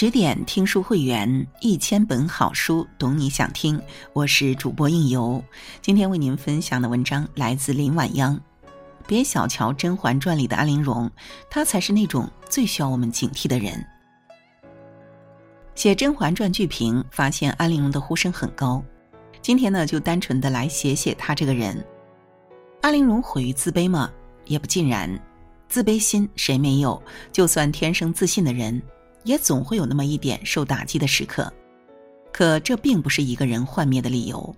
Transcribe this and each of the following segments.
十点听书会员，一千本好书，懂你想听。我是主播应由，今天为您分享的文章来自林晚央。别小瞧《甄嬛传》里的安陵容，她才是那种最需要我们警惕的人。写《甄嬛传》剧评，发现安陵容的呼声很高。今天呢，就单纯的来写写她这个人。安陵容毁于自卑吗？也不尽然。自卑心谁没有？就算天生自信的人。也总会有那么一点受打击的时刻，可这并不是一个人幻灭的理由。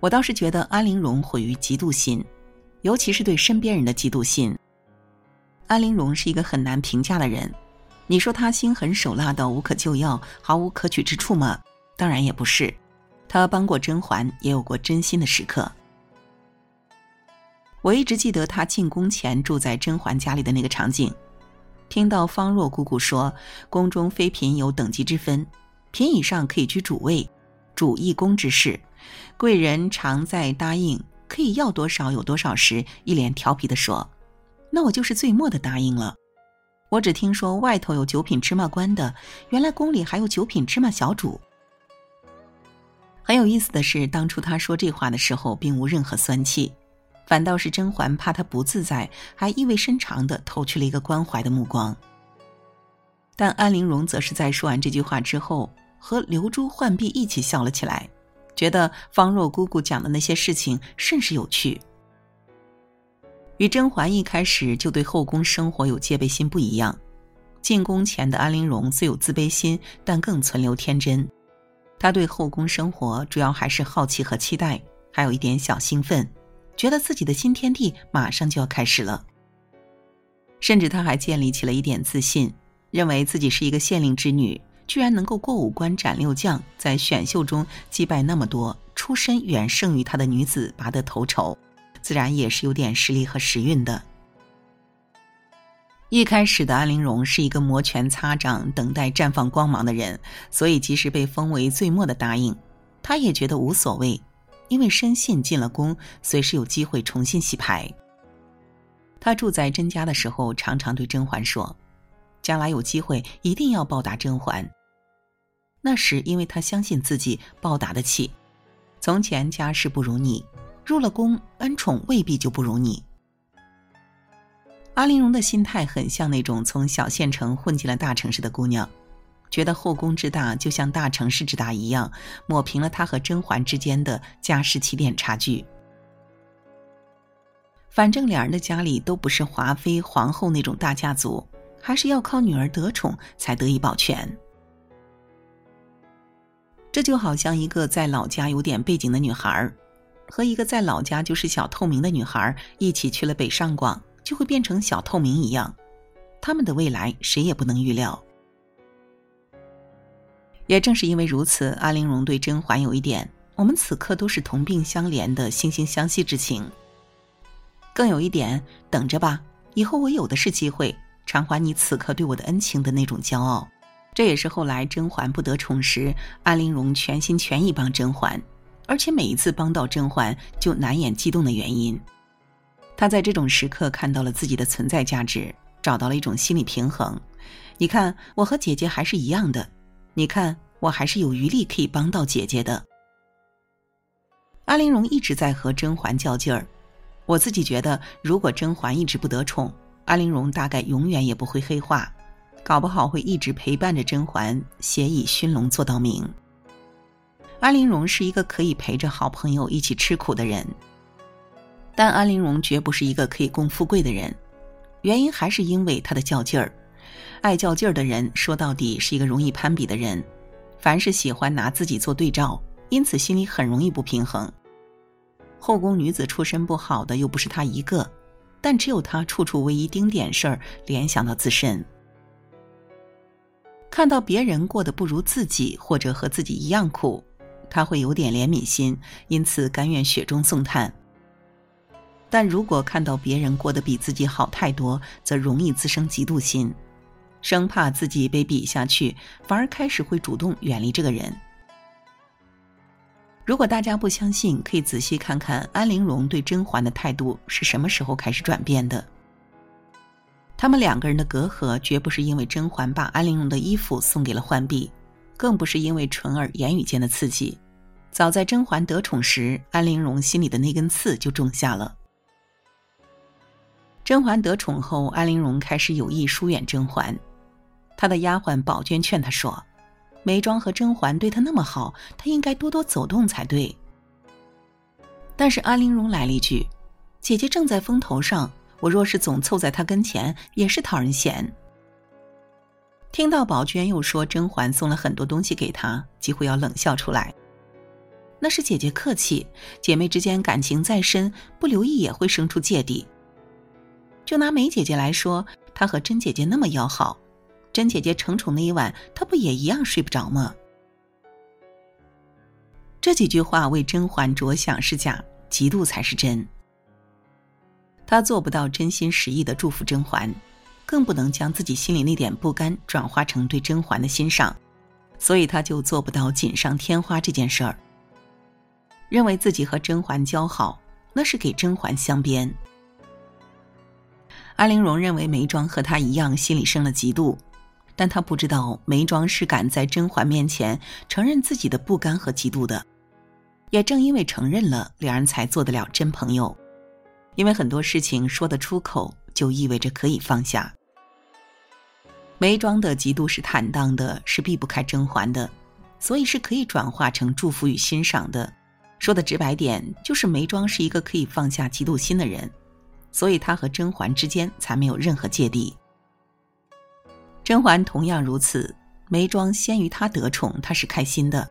我倒是觉得安陵容毁于嫉妒心，尤其是对身边人的嫉妒心。安陵容是一个很难评价的人，你说她心狠手辣到无可救药、毫无可取之处吗？当然也不是，她帮过甄嬛，也有过真心的时刻。我一直记得她进宫前住在甄嬛家里的那个场景。听到方若姑姑说，宫中妃嫔有等级之分，嫔以上可以居主位，主一宫之事。贵人常在答应可以要多少有多少时，一脸调皮的说：“那我就是最末的答应了。我只听说外头有九品芝麻官的，原来宫里还有九品芝麻小主。”很有意思的是，当初他说这话的时候，并无任何酸气。反倒是甄嬛怕他不自在，还意味深长的投去了一个关怀的目光。但安陵容则是在说完这句话之后，和流珠浣碧一起笑了起来，觉得方若姑姑讲的那些事情甚是有趣。与甄嬛一开始就对后宫生活有戒备心不一样，进宫前的安陵容虽有自卑心，但更存留天真。她对后宫生活主要还是好奇和期待，还有一点小兴奋。觉得自己的新天地马上就要开始了，甚至他还建立起了一点自信，认为自己是一个县令之女，居然能够过五关斩六将，在选秀中击败那么多出身远胜于她的女子，拔得头筹，自然也是有点实力和时运的。一开始的安陵容是一个摩拳擦掌、等待绽放光芒的人，所以即使被封为最末的答应，她也觉得无所谓。因为深信进了宫，随时有机会重新洗牌。他住在甄家的时候，常常对甄嬛说：“将来有机会一定要报答甄嬛。”那时，因为他相信自己报答得起。从前家世不如你，入了宫，恩宠未必就不如你。阿玲容的心态很像那种从小县城混进了大城市的姑娘。觉得后宫之大就像大城市之大一样，抹平了他和甄嬛之间的家世起点差距。反正两人的家里都不是华妃、皇后那种大家族，还是要靠女儿得宠才得以保全。这就好像一个在老家有点背景的女孩，和一个在老家就是小透明的女孩一起去了北上广，就会变成小透明一样。他们的未来谁也不能预料。也正是因为如此，阿玲容对甄嬛有一点“我们此刻都是同病相怜”的惺惺相惜之情。更有一点“等着吧，以后我有的是机会偿还你此刻对我的恩情”的那种骄傲。这也是后来甄嬛不得宠时，安陵容全心全意帮甄嬛，而且每一次帮到甄嬛就难掩激动的原因。她在这种时刻看到了自己的存在价值，找到了一种心理平衡。你看，我和姐姐还是一样的。你看，我还是有余力可以帮到姐姐的。阿玲容一直在和甄嬛较劲儿，我自己觉得，如果甄嬛一直不得宠，阿玲容大概永远也不会黑化，搞不好会一直陪伴着甄嬛，协以熏龙做到明。阿玲容是一个可以陪着好朋友一起吃苦的人，但阿玲容绝不是一个可以共富贵的人，原因还是因为她的较劲儿。爱较劲儿的人，说到底是一个容易攀比的人，凡是喜欢拿自己做对照，因此心里很容易不平衡。后宫女子出身不好的又不是她一个，但只有她处处为一丁点事儿联想到自身，看到别人过得不如自己或者和自己一样苦，她会有点怜悯心，因此甘愿雪中送炭。但如果看到别人过得比自己好太多，则容易滋生嫉妒心。生怕自己被比下去，反而开始会主动远离这个人。如果大家不相信，可以仔细看看安陵容对甄嬛的态度是什么时候开始转变的。他们两个人的隔阂绝不是因为甄嬛把安陵容的衣服送给了浣碧，更不是因为纯儿言语间的刺激。早在甄嬛得宠时，安陵容心里的那根刺就种下了。甄嬛得宠后，安陵容开始有意疏远甄嬛。她的丫鬟宝娟劝她说：“眉庄和甄嬛对她那么好，她应该多多走动才对。”但是安陵容来了一句：“姐姐正在风头上，我若是总凑在她跟前，也是讨人嫌。”听到宝娟又说甄嬛送了很多东西给她，几乎要冷笑出来。那是姐姐客气，姐妹之间感情再深，不留意也会生出芥蒂。就拿梅姐姐来说，她和甄姐姐那么要好，甄姐姐承宠那一晚，她不也一样睡不着吗？这几句话为甄嬛着想是假，嫉妒才是真。他做不到真心实意的祝福甄嬛，更不能将自己心里那点不甘转化成对甄嬛的欣赏，所以他就做不到锦上添花这件事儿。认为自己和甄嬛交好，那是给甄嬛镶边。安陵容认为眉庄和她一样，心里生了嫉妒，但他不知道眉庄是敢在甄嬛面前承认自己的不甘和嫉妒的。也正因为承认了，两人才做得了真朋友。因为很多事情说得出口，就意味着可以放下。眉庄的嫉妒是坦荡的，是避不开甄嬛的，所以是可以转化成祝福与欣赏的。说的直白点，就是眉庄是一个可以放下嫉妒心的人。所以他和甄嬛之间才没有任何芥蒂。甄嬛同样如此，眉庄先于她得宠，她是开心的。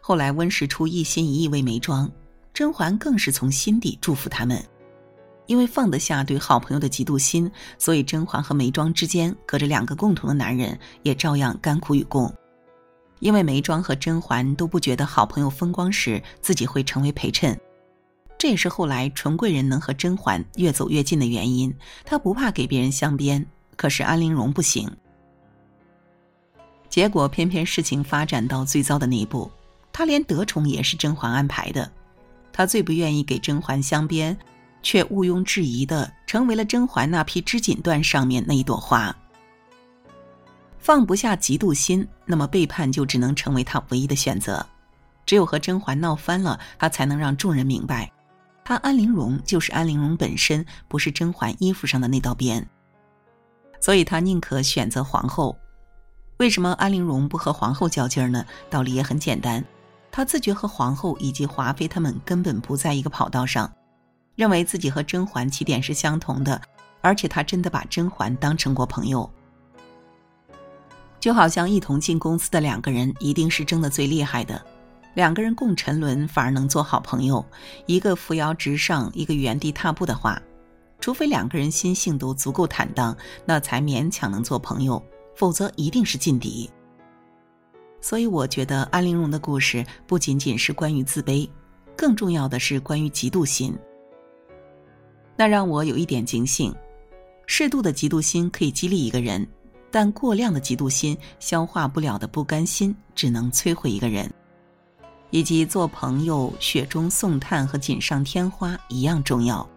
后来温实初一心一意为眉庄，甄嬛更是从心底祝福他们。因为放得下对好朋友的嫉妒心，所以甄嬛和眉庄之间隔着两个共同的男人，也照样甘苦与共。因为眉庄和甄嬛都不觉得好朋友风光时，自己会成为陪衬。这也是后来纯贵人能和甄嬛越走越近的原因。她不怕给别人镶边，可是安陵容不行。结果偏偏事情发展到最糟的那一步，他连得宠也是甄嬛安排的。他最不愿意给甄嬛镶边，却毋庸置疑的成为了甄嬛那批织锦缎上面那一朵花。放不下嫉妒心，那么背叛就只能成为他唯一的选择。只有和甄嬛闹翻了，他才能让众人明白。他安陵容就是安陵容本身，不是甄嬛衣服上的那道边。所以他宁可选择皇后。为什么安陵容不和皇后较劲儿呢？道理也很简单，她自觉和皇后以及华妃他们根本不在一个跑道上，认为自己和甄嬛起点是相同的，而且她真的把甄嬛当成过朋友。就好像一同进公司的两个人，一定是争得最厉害的。两个人共沉沦，反而能做好朋友。一个扶摇直上，一个原地踏步的话，除非两个人心性都足够坦荡，那才勉强能做朋友，否则一定是劲敌。所以，我觉得安陵容的故事不仅仅是关于自卑，更重要的是关于嫉妒心。那让我有一点警醒：适度的嫉妒心可以激励一个人，但过量的嫉妒心、消化不了的不甘心，只能摧毁一个人。以及做朋友，雪中送炭和锦上添花一样重要。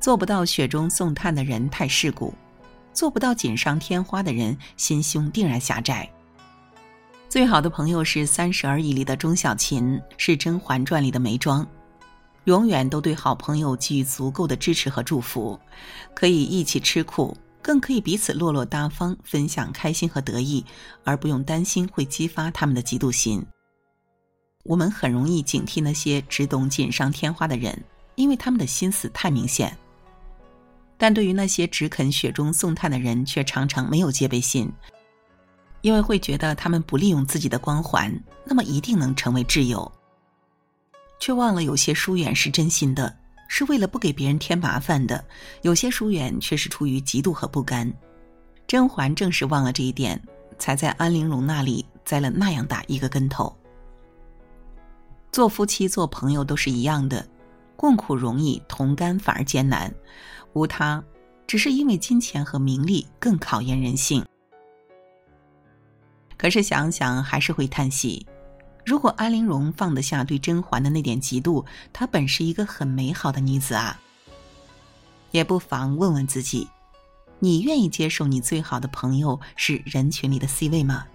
做不到雪中送炭的人太世故，做不到锦上添花的人心胸定然狭窄。最好的朋友是《三十而已》里的钟小琴，是《甄嬛传》里的眉庄，永远都对好朋友给予足够的支持和祝福，可以一起吃苦，更可以彼此落落大方，分享开心和得意，而不用担心会激发他们的嫉妒心。我们很容易警惕那些只懂锦上添花的人，因为他们的心思太明显。但对于那些只肯雪中送炭的人，却常常没有戒备心，因为会觉得他们不利用自己的光环，那么一定能成为挚友。却忘了有些疏远是真心的，是为了不给别人添麻烦的；有些疏远却是出于嫉妒和不甘。甄嬛正是忘了这一点，才在安陵容那里栽了那样大一个跟头。做夫妻、做朋友都是一样的，共苦容易，同甘反而艰难。无他，只是因为金钱和名利更考验人性。可是想想还是会叹息：如果安陵容放得下对甄嬛的那点嫉妒，她本是一个很美好的女子啊。也不妨问问自己：你愿意接受你最好的朋友是人群里的 C 位吗？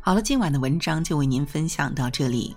好了，今晚的文章就为您分享到这里。